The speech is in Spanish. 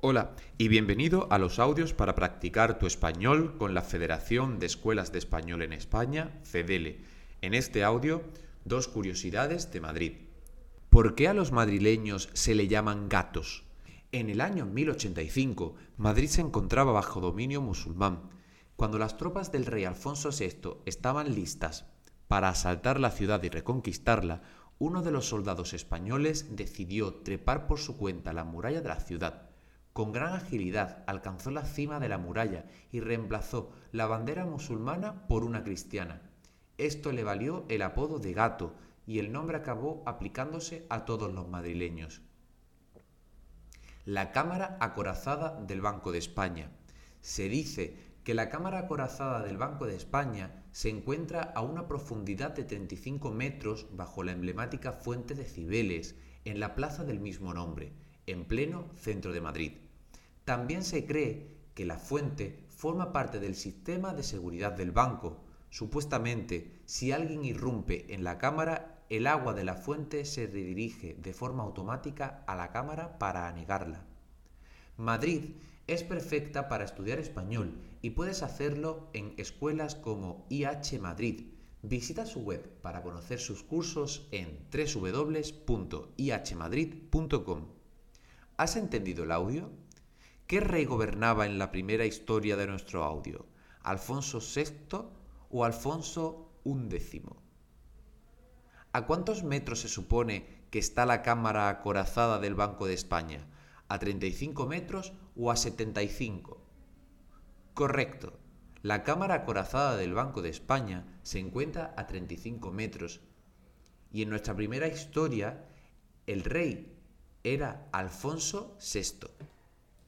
Hola y bienvenido a los audios para practicar tu español con la Federación de Escuelas de Español en España, FEDELE. En este audio, dos curiosidades de Madrid. ¿Por qué a los madrileños se le llaman gatos? En el año 1085, Madrid se encontraba bajo dominio musulmán. Cuando las tropas del rey Alfonso VI estaban listas para asaltar la ciudad y reconquistarla, uno de los soldados españoles decidió trepar por su cuenta la muralla de la ciudad con gran agilidad alcanzó la cima de la muralla y reemplazó la bandera musulmana por una cristiana. Esto le valió el apodo de gato y el nombre acabó aplicándose a todos los madrileños. La Cámara Acorazada del Banco de España. Se dice que la Cámara Acorazada del Banco de España se encuentra a una profundidad de 35 metros bajo la emblemática fuente de Cibeles, en la plaza del mismo nombre, en pleno centro de Madrid. También se cree que la fuente forma parte del sistema de seguridad del banco. Supuestamente, si alguien irrumpe en la cámara, el agua de la fuente se redirige de forma automática a la cámara para anegarla. Madrid es perfecta para estudiar español y puedes hacerlo en escuelas como IH Madrid. Visita su web para conocer sus cursos en www.ihmadrid.com. ¿Has entendido el audio? ¿Qué rey gobernaba en la primera historia de nuestro audio? ¿Alfonso VI o Alfonso XI? ¿A cuántos metros se supone que está la cámara acorazada del Banco de España? ¿A 35 metros o a 75? Correcto. La cámara acorazada del Banco de España se encuentra a 35 metros. Y en nuestra primera historia, el rey era Alfonso VI.